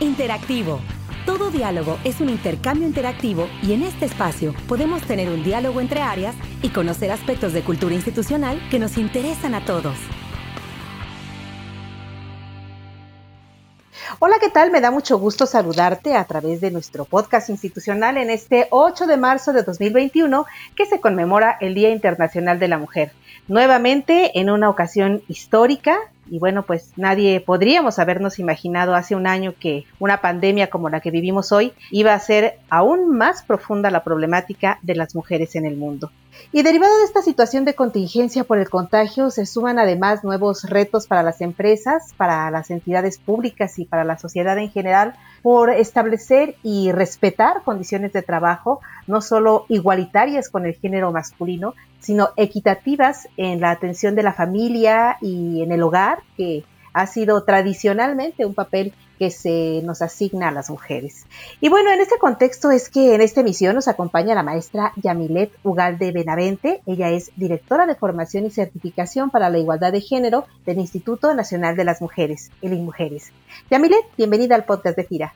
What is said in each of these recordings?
Interactivo. Todo diálogo es un intercambio interactivo y en este espacio podemos tener un diálogo entre áreas y conocer aspectos de cultura institucional que nos interesan a todos. Hola, ¿qué tal? Me da mucho gusto saludarte a través de nuestro podcast institucional en este 8 de marzo de 2021 que se conmemora el Día Internacional de la Mujer. Nuevamente en una ocasión histórica, y bueno, pues nadie podríamos habernos imaginado hace un año que una pandemia como la que vivimos hoy iba a ser aún más profunda la problemática de las mujeres en el mundo. Y derivado de esta situación de contingencia por el contagio, se suman además nuevos retos para las empresas, para las entidades públicas y para la sociedad en general por establecer y respetar condiciones de trabajo no solo igualitarias con el género masculino, sino equitativas en la atención de la familia y en el hogar, que ha sido tradicionalmente un papel que se nos asigna a las mujeres. Y bueno, en este contexto es que en esta emisión nos acompaña la maestra Yamilet Ugalde Benavente. Ella es directora de formación y certificación para la igualdad de género del Instituto Nacional de las Mujeres, el Mujeres. Yamilet, bienvenida al podcast de Gira.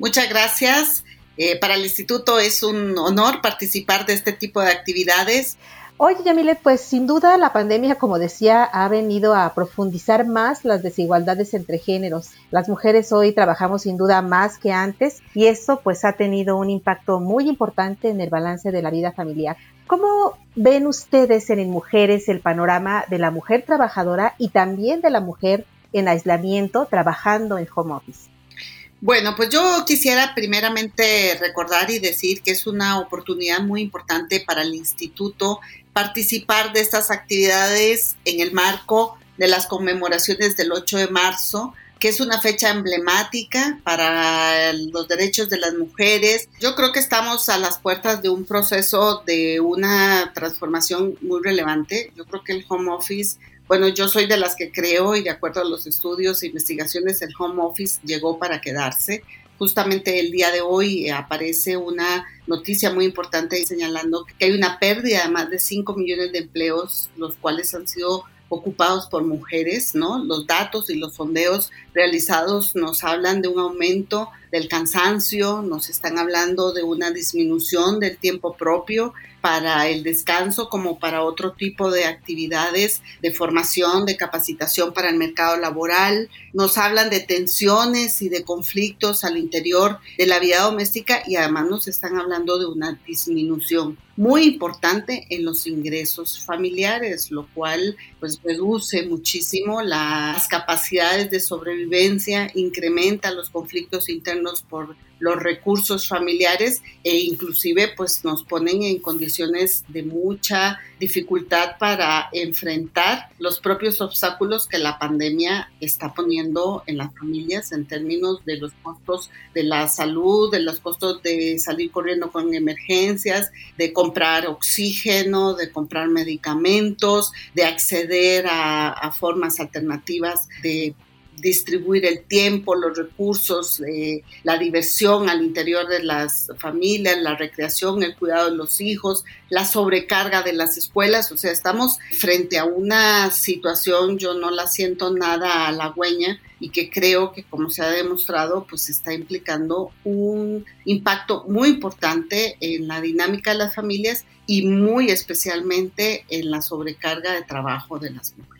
Muchas gracias. Eh, para el instituto es un honor participar de este tipo de actividades. Oye, Yamilet, pues sin duda la pandemia, como decía, ha venido a profundizar más las desigualdades entre géneros. Las mujeres hoy trabajamos sin duda más que antes y eso pues ha tenido un impacto muy importante en el balance de la vida familiar. ¿Cómo ven ustedes en Mujeres el panorama de la mujer trabajadora y también de la mujer en aislamiento trabajando en home office? Bueno, pues yo quisiera primeramente recordar y decir que es una oportunidad muy importante para el instituto participar de estas actividades en el marco de las conmemoraciones del 8 de marzo, que es una fecha emblemática para los derechos de las mujeres. Yo creo que estamos a las puertas de un proceso de una transformación muy relevante. Yo creo que el home office bueno, yo soy de las que creo y de acuerdo a los estudios e investigaciones, el home office llegó para quedarse. Justamente el día de hoy eh, aparece una noticia muy importante señalando que hay una pérdida de más de 5 millones de empleos, los cuales han sido ocupados por mujeres, ¿no? Los datos y los sondeos realizados nos hablan de un aumento del cansancio, nos están hablando de una disminución del tiempo propio para el descanso como para otro tipo de actividades de formación, de capacitación para el mercado laboral. Nos hablan de tensiones y de conflictos al interior de la vida doméstica y además nos están hablando de una disminución muy importante en los ingresos familiares, lo cual pues reduce muchísimo las capacidades de sobrevivencia, incrementa los conflictos internos por los recursos familiares e inclusive pues nos ponen en condiciones de mucha dificultad para enfrentar los propios obstáculos que la pandemia está poniendo en las familias en términos de los costos de la salud, de los costos de salir corriendo con emergencias, de comprar oxígeno, de comprar medicamentos, de acceder a, a formas alternativas de distribuir el tiempo, los recursos, eh, la diversión al interior de las familias, la recreación, el cuidado de los hijos, la sobrecarga de las escuelas. O sea, estamos frente a una situación, yo no la siento nada halagüeña y que creo que como se ha demostrado, pues está implicando un impacto muy importante en la dinámica de las familias y muy especialmente en la sobrecarga de trabajo de las mujeres.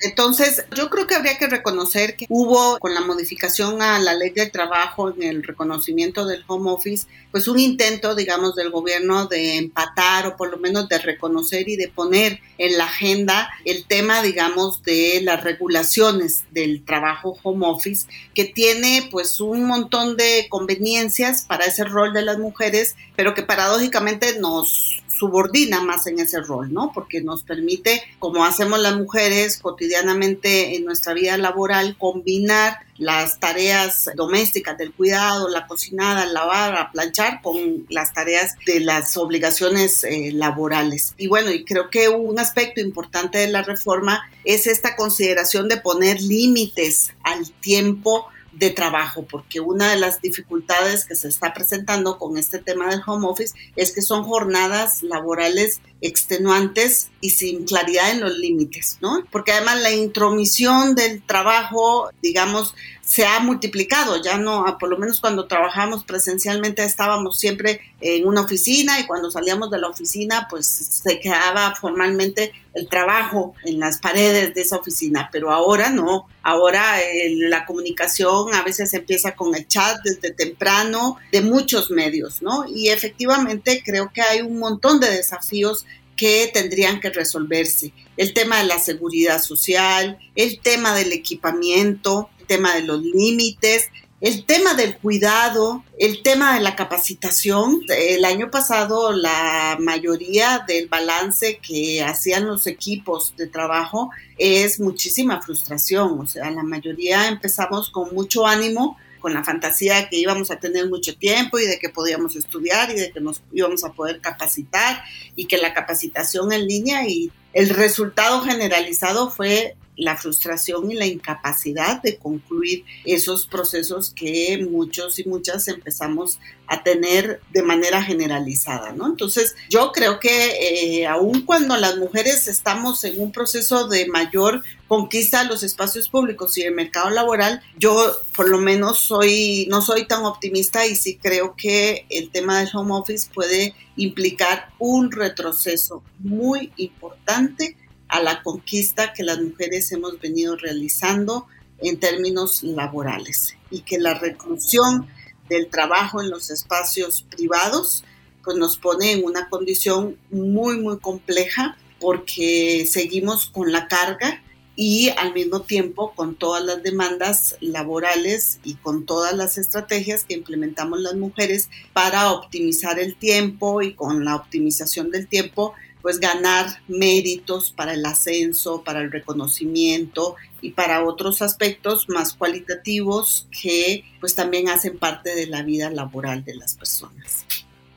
Entonces, yo creo que habría que reconocer que hubo con la modificación a la ley del trabajo en el reconocimiento del home office, pues un intento, digamos, del gobierno de empatar o por lo menos de reconocer y de poner en la agenda el tema, digamos, de las regulaciones del trabajo home office, que tiene pues un montón de conveniencias para ese rol de las mujeres, pero que paradójicamente nos subordina más en ese rol, ¿no? Porque nos permite, como hacemos las mujeres cotidianamente en nuestra vida laboral, combinar las tareas domésticas del cuidado, la cocinada, lavar, planchar con las tareas de las obligaciones eh, laborales. Y bueno, y creo que un aspecto importante de la reforma es esta consideración de poner límites al tiempo de trabajo, porque una de las dificultades que se está presentando con este tema del home office es que son jornadas laborales extenuantes y sin claridad en los límites, ¿no? Porque además la intromisión del trabajo, digamos, se ha multiplicado, ya no, por lo menos cuando trabajamos presencialmente estábamos siempre en una oficina y cuando salíamos de la oficina pues se quedaba formalmente el trabajo en las paredes de esa oficina, pero ahora no, ahora eh, la comunicación a veces empieza con el chat desde temprano de muchos medios, ¿no? Y efectivamente creo que hay un montón de desafíos que tendrían que resolverse. El tema de la seguridad social, el tema del equipamiento, tema de los límites, el tema del cuidado, el tema de la capacitación. El año pasado la mayoría del balance que hacían los equipos de trabajo es muchísima frustración. O sea, la mayoría empezamos con mucho ánimo, con la fantasía de que íbamos a tener mucho tiempo y de que podíamos estudiar y de que nos íbamos a poder capacitar y que la capacitación en línea y el resultado generalizado fue la frustración y la incapacidad de concluir esos procesos que muchos y muchas empezamos a tener de manera generalizada, ¿no? Entonces, yo creo que eh, aun cuando las mujeres estamos en un proceso de mayor conquista de los espacios públicos y el mercado laboral, yo por lo menos soy, no soy tan optimista y sí creo que el tema del home office puede implicar un retroceso muy importante a la conquista que las mujeres hemos venido realizando en términos laborales y que la reclusión del trabajo en los espacios privados pues nos pone en una condición muy muy compleja porque seguimos con la carga y al mismo tiempo con todas las demandas laborales y con todas las estrategias que implementamos las mujeres para optimizar el tiempo y con la optimización del tiempo pues ganar méritos para el ascenso, para el reconocimiento y para otros aspectos más cualitativos que pues también hacen parte de la vida laboral de las personas.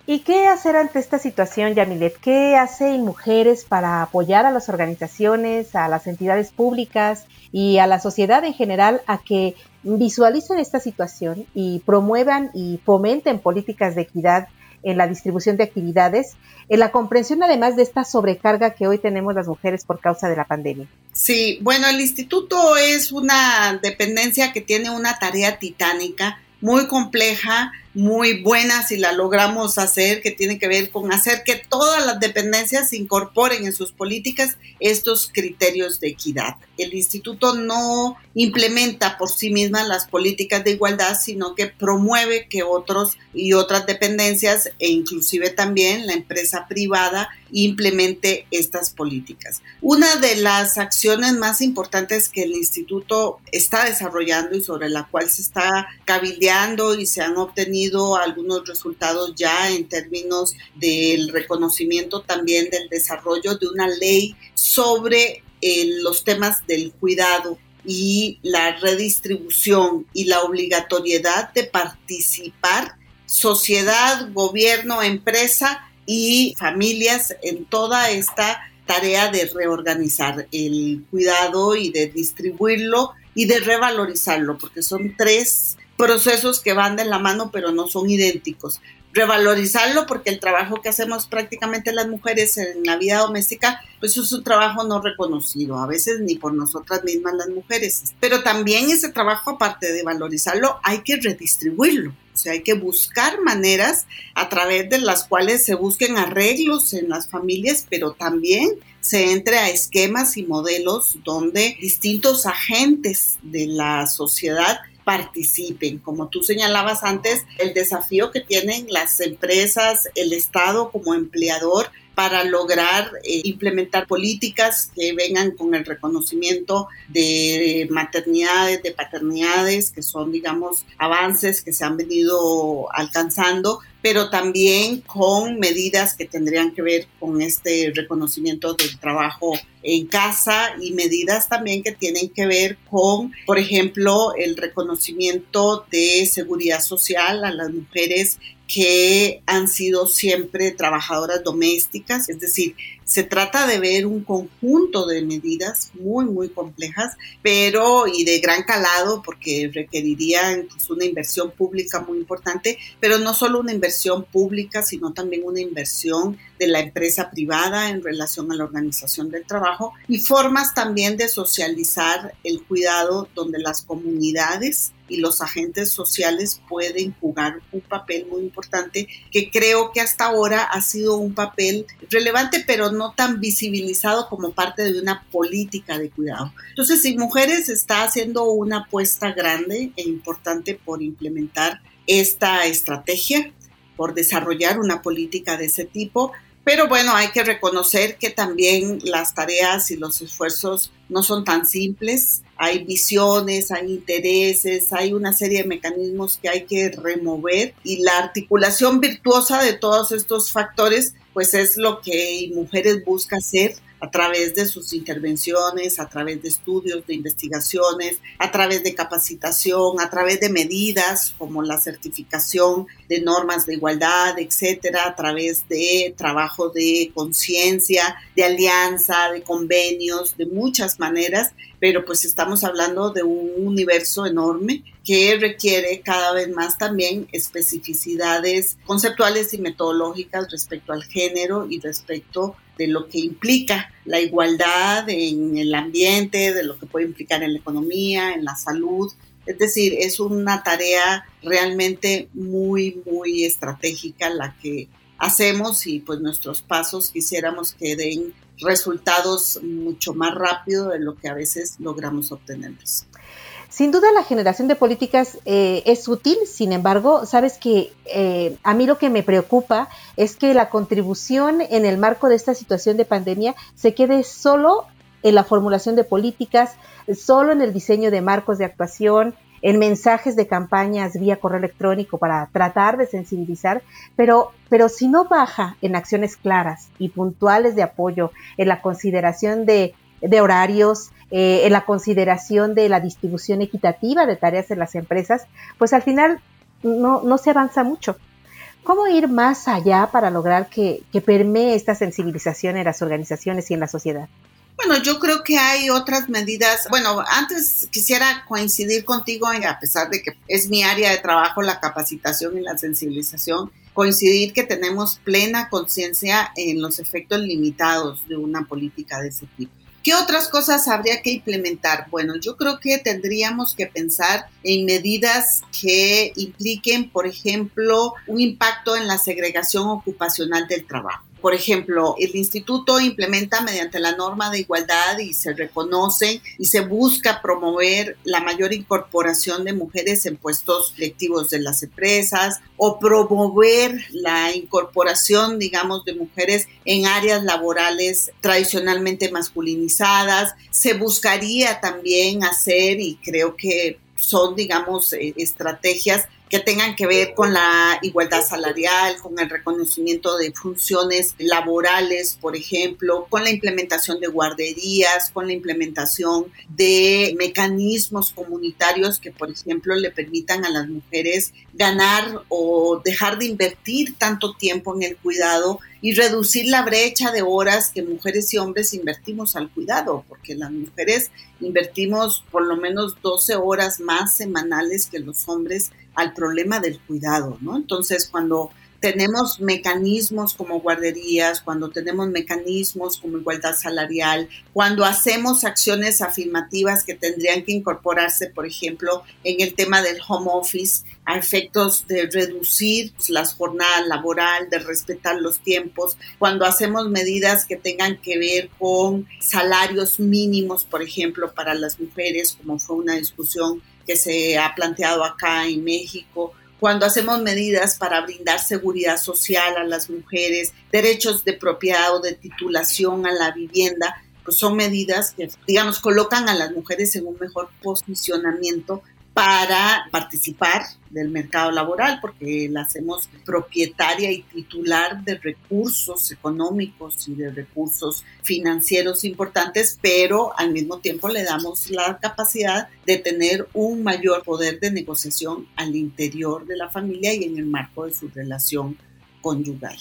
¿Y qué hacer ante esta situación, Yamilet? ¿Qué hacen mujeres para apoyar a las organizaciones, a las entidades públicas y a la sociedad en general a que visualicen esta situación y promuevan y fomenten políticas de equidad en la distribución de actividades, en la comprensión además de esta sobrecarga que hoy tenemos las mujeres por causa de la pandemia. Sí, bueno, el instituto es una dependencia que tiene una tarea titánica, muy compleja, muy buena si la logramos hacer, que tiene que ver con hacer que todas las dependencias incorporen en sus políticas estos criterios de equidad. El instituto no implementa por sí misma las políticas de igualdad, sino que promueve que otros y otras dependencias e inclusive también la empresa privada implemente estas políticas. Una de las acciones más importantes que el instituto está desarrollando y sobre la cual se está cabildeando y se han obtenido algunos resultados ya en términos del reconocimiento también del desarrollo de una ley sobre eh, los temas del cuidado y la redistribución y la obligatoriedad de participar sociedad, gobierno, empresa y familias en toda esta tarea de reorganizar el cuidado y de distribuirlo y de revalorizarlo, porque son tres procesos que van de la mano pero no son idénticos. Revalorizarlo porque el trabajo que hacemos prácticamente las mujeres en la vida doméstica, pues es un trabajo no reconocido, a veces ni por nosotras mismas las mujeres. Pero también ese trabajo, aparte de valorizarlo, hay que redistribuirlo. O sea, hay que buscar maneras a través de las cuales se busquen arreglos en las familias, pero también se entre a esquemas y modelos donde distintos agentes de la sociedad participen. Como tú señalabas antes, el desafío que tienen las empresas, el Estado como empleador para lograr eh, implementar políticas que vengan con el reconocimiento de maternidades, de paternidades, que son, digamos, avances que se han venido alcanzando, pero también con medidas que tendrían que ver con este reconocimiento del trabajo en casa y medidas también que tienen que ver con, por ejemplo, el reconocimiento de seguridad social a las mujeres que han sido siempre trabajadoras domésticas, es decir, se trata de ver un conjunto de medidas muy, muy complejas, pero y de gran calado, porque requeriría incluso una inversión pública muy importante, pero no solo una inversión pública, sino también una inversión de la empresa privada en relación a la organización del trabajo y formas también de socializar el cuidado donde las comunidades y los agentes sociales pueden jugar un papel muy importante que creo que hasta ahora ha sido un papel relevante pero no tan visibilizado como parte de una política de cuidado. Entonces, si Mujeres está haciendo una apuesta grande e importante por implementar esta estrategia, por desarrollar una política de ese tipo, pero bueno, hay que reconocer que también las tareas y los esfuerzos no son tan simples. Hay visiones, hay intereses, hay una serie de mecanismos que hay que remover y la articulación virtuosa de todos estos factores, pues es lo que Mujeres busca hacer a través de sus intervenciones, a través de estudios, de investigaciones, a través de capacitación, a través de medidas como la certificación de normas de igualdad, etcétera, a través de trabajo de conciencia, de alianza, de convenios, de muchas maneras, pero pues estamos hablando de un universo enorme que requiere cada vez más también especificidades conceptuales y metodológicas respecto al género y respecto de lo que implica la igualdad en el ambiente, de lo que puede implicar en la economía, en la salud. Es decir, es una tarea realmente muy, muy estratégica la que hacemos y pues nuestros pasos quisiéramos que den resultados mucho más rápido de lo que a veces logramos obtener. Sin duda la generación de políticas eh, es útil, sin embargo, sabes que eh, a mí lo que me preocupa es que la contribución en el marco de esta situación de pandemia se quede solo en la formulación de políticas, solo en el diseño de marcos de actuación, en mensajes de campañas vía correo electrónico para tratar de sensibilizar, pero, pero si no baja en acciones claras y puntuales de apoyo, en la consideración de, de horarios, eh, en la consideración de la distribución equitativa de tareas en las empresas, pues al final no, no se avanza mucho. ¿Cómo ir más allá para lograr que, que permee esta sensibilización en las organizaciones y en la sociedad? Bueno, yo creo que hay otras medidas. Bueno, antes quisiera coincidir contigo, a pesar de que es mi área de trabajo, la capacitación y la sensibilización, coincidir que tenemos plena conciencia en los efectos limitados de una política de ese tipo. ¿Qué otras cosas habría que implementar? Bueno, yo creo que tendríamos que pensar en medidas que impliquen, por ejemplo, un impacto en la segregación ocupacional del trabajo. Por ejemplo, el instituto implementa mediante la norma de igualdad y se reconoce y se busca promover la mayor incorporación de mujeres en puestos directivos de las empresas o promover la incorporación, digamos, de mujeres en áreas laborales tradicionalmente masculinizadas. Se buscaría también hacer, y creo que son, digamos, eh, estrategias que tengan que ver con la igualdad salarial, con el reconocimiento de funciones laborales, por ejemplo, con la implementación de guarderías, con la implementación de mecanismos comunitarios que, por ejemplo, le permitan a las mujeres ganar o dejar de invertir tanto tiempo en el cuidado y reducir la brecha de horas que mujeres y hombres invertimos al cuidado, porque las mujeres invertimos por lo menos 12 horas más semanales que los hombres al problema del cuidado, ¿no? Entonces, cuando tenemos mecanismos como guarderías, cuando tenemos mecanismos como igualdad salarial, cuando hacemos acciones afirmativas que tendrían que incorporarse, por ejemplo, en el tema del home office, a efectos de reducir las jornadas laboral, de respetar los tiempos, cuando hacemos medidas que tengan que ver con salarios mínimos, por ejemplo, para las mujeres, como fue una discusión que se ha planteado acá en México, cuando hacemos medidas para brindar seguridad social a las mujeres, derechos de propiedad o de titulación a la vivienda, pues son medidas que, digamos, colocan a las mujeres en un mejor posicionamiento para participar del mercado laboral, porque la hacemos propietaria y titular de recursos económicos y de recursos financieros importantes, pero al mismo tiempo le damos la capacidad de tener un mayor poder de negociación al interior de la familia y en el marco de su relación conyugal.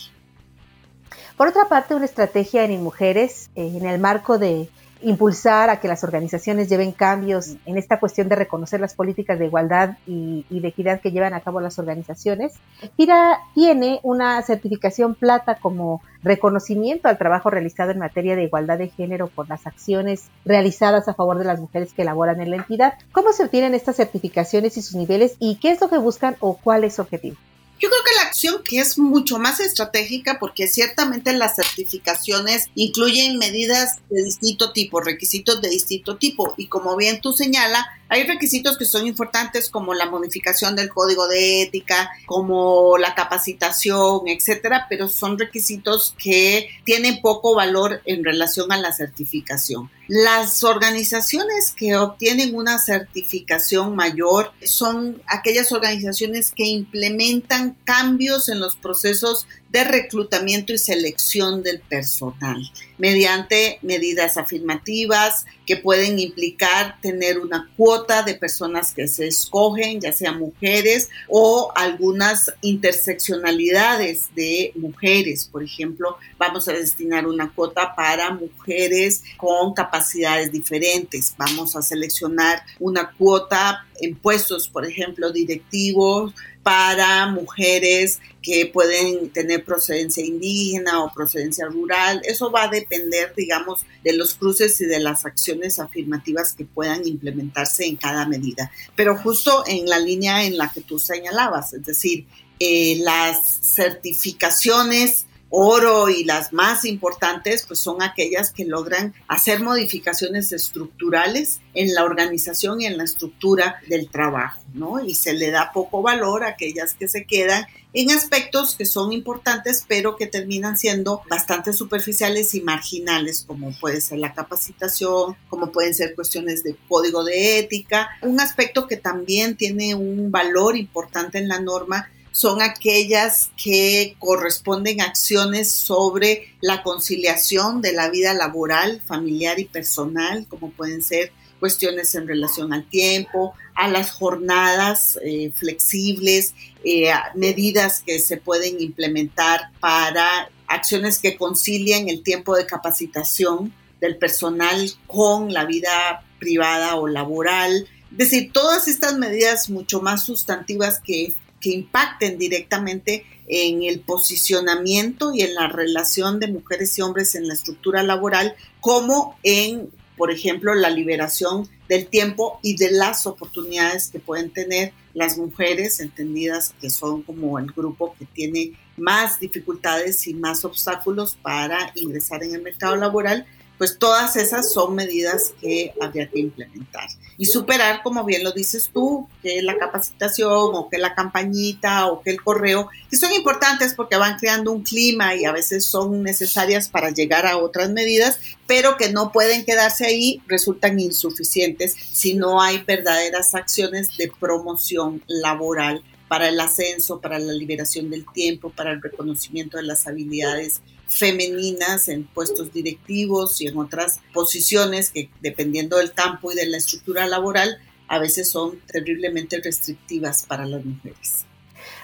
Por otra parte, una estrategia en mujeres, eh, en el marco de impulsar a que las organizaciones lleven cambios en esta cuestión de reconocer las políticas de igualdad y, de equidad que llevan a cabo las organizaciones. FIRA tiene una certificación plata como reconocimiento al trabajo realizado en materia de igualdad de género por las acciones realizadas a favor de las mujeres que laboran en la entidad. ¿Cómo se obtienen estas certificaciones y sus niveles y qué es lo que buscan o cuál es su objetivo? Yo creo que la acción que es mucho más estratégica porque ciertamente las certificaciones incluyen medidas de distinto tipo, requisitos de distinto tipo y como bien tú señala, hay requisitos que son importantes como la modificación del código de ética, como la capacitación, etcétera, pero son requisitos que tienen poco valor en relación a la certificación. Las organizaciones que obtienen una certificación mayor son aquellas organizaciones que implementan cambios en los procesos de reclutamiento y selección del personal mediante medidas afirmativas que pueden implicar tener una cuota de personas que se escogen, ya sean mujeres o algunas interseccionalidades de mujeres. Por ejemplo, vamos a destinar una cuota para mujeres con capacidades diferentes. Vamos a seleccionar una cuota en puestos, por ejemplo, directivos para mujeres que pueden tener procedencia indígena o procedencia rural. Eso va a depender, digamos, de los cruces y de las acciones afirmativas que puedan implementarse en cada medida. Pero justo en la línea en la que tú señalabas, es decir, eh, las certificaciones oro y las más importantes, pues son aquellas que logran hacer modificaciones estructurales en la organización y en la estructura del trabajo, ¿no? Y se le da poco valor a aquellas que se quedan en aspectos que son importantes, pero que terminan siendo bastante superficiales y marginales, como puede ser la capacitación, como pueden ser cuestiones de código de ética. Un aspecto que también tiene un valor importante en la norma son aquellas que corresponden a acciones sobre la conciliación de la vida laboral, familiar y personal, como pueden ser cuestiones en relación al tiempo, a las jornadas eh, flexibles, eh, medidas que se pueden implementar para acciones que concilien el tiempo de capacitación del personal con la vida privada o laboral. Es decir, todas estas medidas mucho más sustantivas que que impacten directamente en el posicionamiento y en la relación de mujeres y hombres en la estructura laboral, como en, por ejemplo, la liberación del tiempo y de las oportunidades que pueden tener las mujeres, entendidas que son como el grupo que tiene más dificultades y más obstáculos para ingresar en el mercado laboral, pues todas esas son medidas que habría que implementar. Y superar, como bien lo dices tú, que la capacitación o que la campañita o que el correo, que son importantes porque van creando un clima y a veces son necesarias para llegar a otras medidas, pero que no pueden quedarse ahí, resultan insuficientes si no hay verdaderas acciones de promoción laboral para el ascenso, para la liberación del tiempo, para el reconocimiento de las habilidades femeninas en puestos directivos y en otras posiciones que dependiendo del campo y de la estructura laboral a veces son terriblemente restrictivas para las mujeres.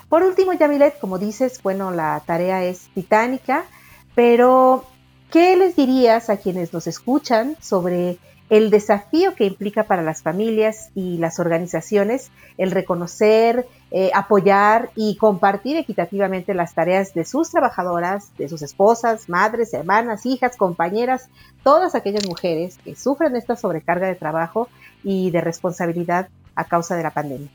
Por último, Yamilet, como dices, bueno, la tarea es titánica, pero ¿qué les dirías a quienes nos escuchan sobre el desafío que implica para las familias y las organizaciones el reconocer, eh, apoyar y compartir equitativamente las tareas de sus trabajadoras, de sus esposas, madres, hermanas, hijas, compañeras, todas aquellas mujeres que sufren esta sobrecarga de trabajo y de responsabilidad a causa de la pandemia.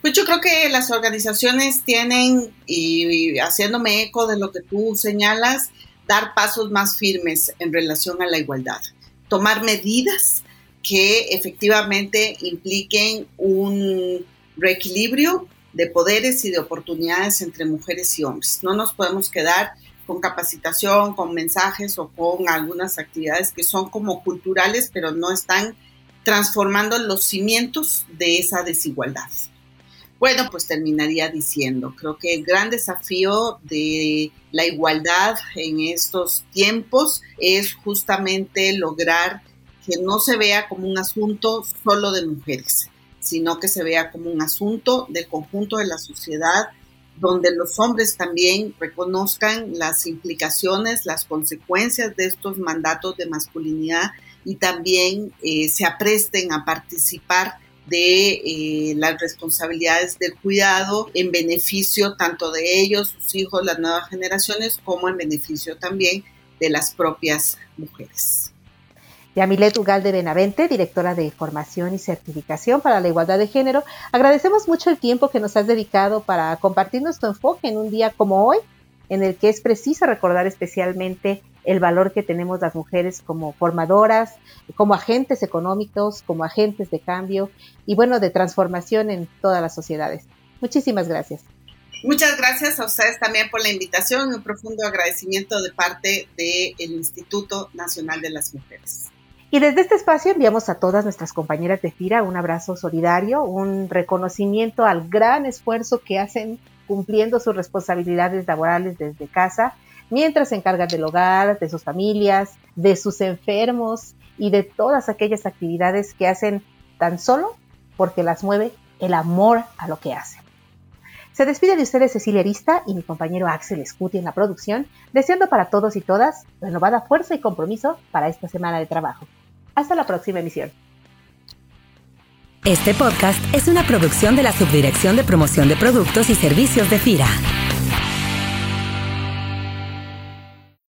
Pues yo creo que las organizaciones tienen, y haciéndome eco de lo que tú señalas, dar pasos más firmes en relación a la igualdad tomar medidas que efectivamente impliquen un reequilibrio de poderes y de oportunidades entre mujeres y hombres. No nos podemos quedar con capacitación, con mensajes o con algunas actividades que son como culturales, pero no están transformando los cimientos de esa desigualdad. Bueno, pues terminaría diciendo, creo que el gran desafío de la igualdad en estos tiempos es justamente lograr que no se vea como un asunto solo de mujeres, sino que se vea como un asunto del conjunto de la sociedad, donde los hombres también reconozcan las implicaciones, las consecuencias de estos mandatos de masculinidad y también eh, se apresten a participar de eh, las responsabilidades del cuidado en beneficio tanto de ellos, sus hijos, las nuevas generaciones, como en beneficio también de las propias mujeres. Yamilet Ugal de Benavente, directora de Formación y Certificación para la Igualdad de Género, agradecemos mucho el tiempo que nos has dedicado para compartir nuestro enfoque en un día como hoy, en el que es preciso recordar especialmente el valor que tenemos las mujeres como formadoras, como agentes económicos, como agentes de cambio y bueno, de transformación en todas las sociedades. Muchísimas gracias. Muchas gracias a ustedes también por la invitación y un profundo agradecimiento de parte del Instituto Nacional de las Mujeres. Y desde este espacio enviamos a todas nuestras compañeras de FIRA un abrazo solidario, un reconocimiento al gran esfuerzo que hacen cumpliendo sus responsabilidades laborales desde casa, mientras se encargan del hogar, de sus familias, de sus enfermos y de todas aquellas actividades que hacen tan solo porque las mueve el amor a lo que hacen. Se despide de ustedes Cecilia Arista y mi compañero Axel Scuti en la producción, deseando para todos y todas renovada fuerza y compromiso para esta semana de trabajo. Hasta la próxima emisión. Este podcast es una producción de la Subdirección de Promoción de Productos y Servicios de FIRA.